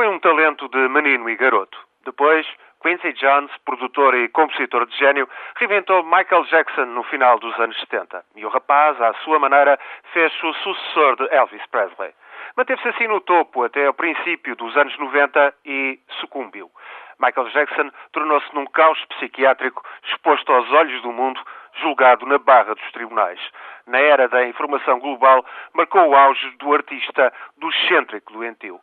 foi um talento de menino e garoto. Depois, Quincy Jones, produtor e compositor de gênio, reinventou Michael Jackson no final dos anos 70. E o rapaz, à sua maneira, fez-se o sucessor de Elvis Presley. Manteve-se assim no topo até ao princípio dos anos 90 e sucumbiu. Michael Jackson tornou-se num caos psiquiátrico exposto aos olhos do mundo, julgado na barra dos tribunais. Na era da informação global, marcou o auge do artista do excêntrico doentio.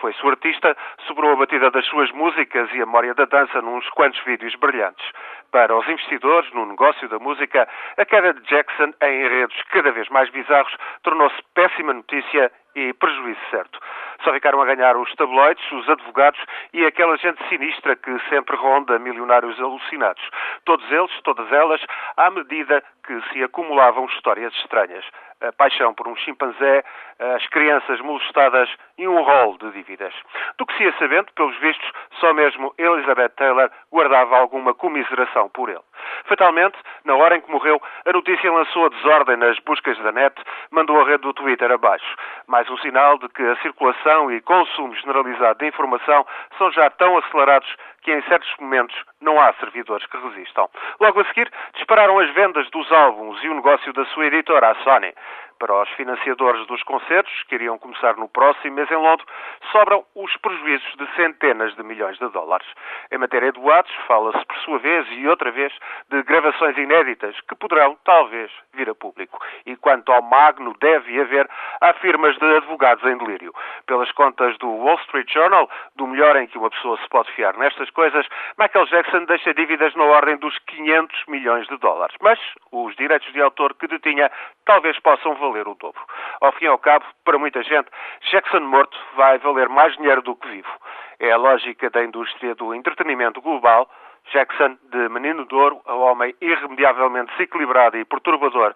Foi-se o artista, sobrou a batida das suas músicas e a memória da dança nos quantos vídeos brilhantes. Para os investidores no negócio da música, a queda de Jackson em enredos cada vez mais bizarros tornou-se péssima notícia e prejuízo certo. Só ficaram a ganhar os tabloides, os advogados e aquela gente sinistra que sempre ronda milionários alucinados. Todos eles, todas elas, à medida que se acumulavam histórias estranhas. A paixão por um chimpanzé, as crianças molestadas e um rol de dívidas. Do que se ia sabendo, pelos vistos, só mesmo Elizabeth Taylor guardava alguma comiseração por ele. Fatalmente, na hora em que morreu, a notícia lançou a desordem nas buscas da net, mandou a rede do Twitter abaixo. Mais um sinal de que a circulação e consumo generalizado de informação são já tão acelerados que em certos momentos não há servidores que resistam. Logo a seguir, dispararam as vendas dos álbuns e o negócio da sua editora, a Sony. Para os financiadores dos concertos, que iriam começar no próximo mês em Londres, sobram os prejuízos de centenas de milhões de dólares. Em matéria de boatos, fala-se por sua vez e outra vez de gravações inéditas que poderão, talvez, vir a público. E quanto ao Magno, deve haver, há firmas de advogados em delírio. Pelas contas do Wall Street Journal, do melhor em que uma pessoa se pode fiar nestas coisas, Michael Jackson deixa dívidas na ordem dos 500 milhões de dólares. Mas os direitos de autor que detinha talvez possam valer o dobro. Ao fim e ao cabo, para muita gente, Jackson morto vai valer mais dinheiro do que vivo. É a lógica da indústria do entretenimento global. Jackson, de menino de ouro a homem irremediavelmente desequilibrado e perturbador